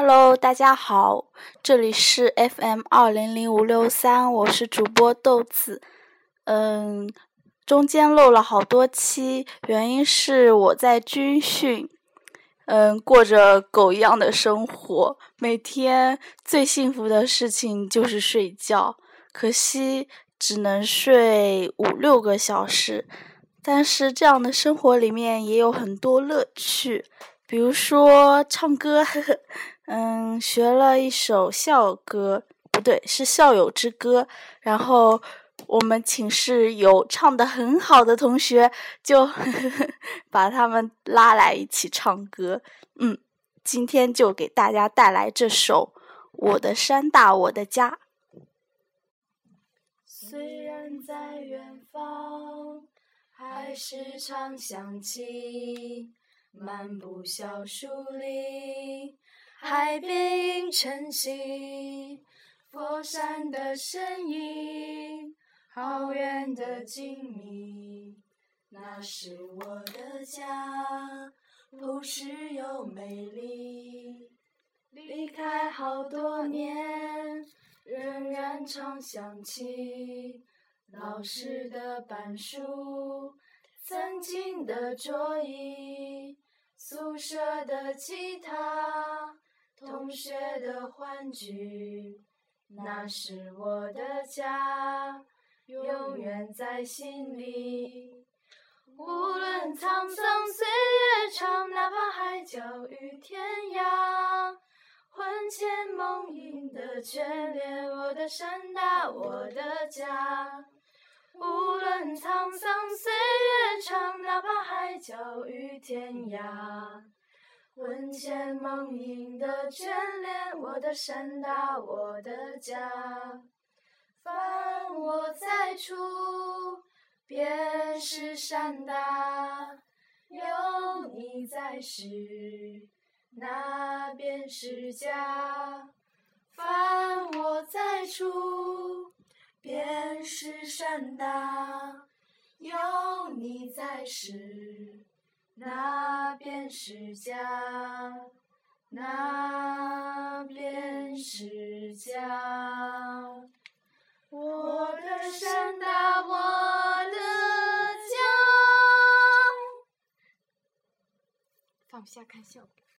Hello，大家好，这里是 FM 二零零五六三，我是主播豆子。嗯，中间漏了好多期，原因是我在军训，嗯，过着狗一样的生活，每天最幸福的事情就是睡觉，可惜只能睡五六个小时。但是这样的生活里面也有很多乐趣，比如说唱歌，呵呵。嗯，学了一首校歌，不对，是校友之歌。然后我们寝室有唱的很好的同学，就 把他们拉来一起唱歌。嗯，今天就给大家带来这首《我的山大我的家》。虽然在远方，还是常想起，漫步小树林。海边映晨曦，佛山的身影，好远的静谧，那是我的家，朴实又美丽。离开好多年，仍然常想起老师的板书，曾经的桌椅，宿舍的吉他。同学的欢聚，那是我的家，永远在心里。无论沧桑岁月长，哪怕海角与天涯，魂牵梦萦的眷恋，我的山大，我的家。无论沧桑岁月长，哪怕海角与天涯。魂牵梦萦的眷恋，我的山大，我的家。凡我在处，便是山大；有你在时，那便是家。凡我在处，便是山大；有你在时。那便是家，那便是家。我的山大，我的家。放不下看效果。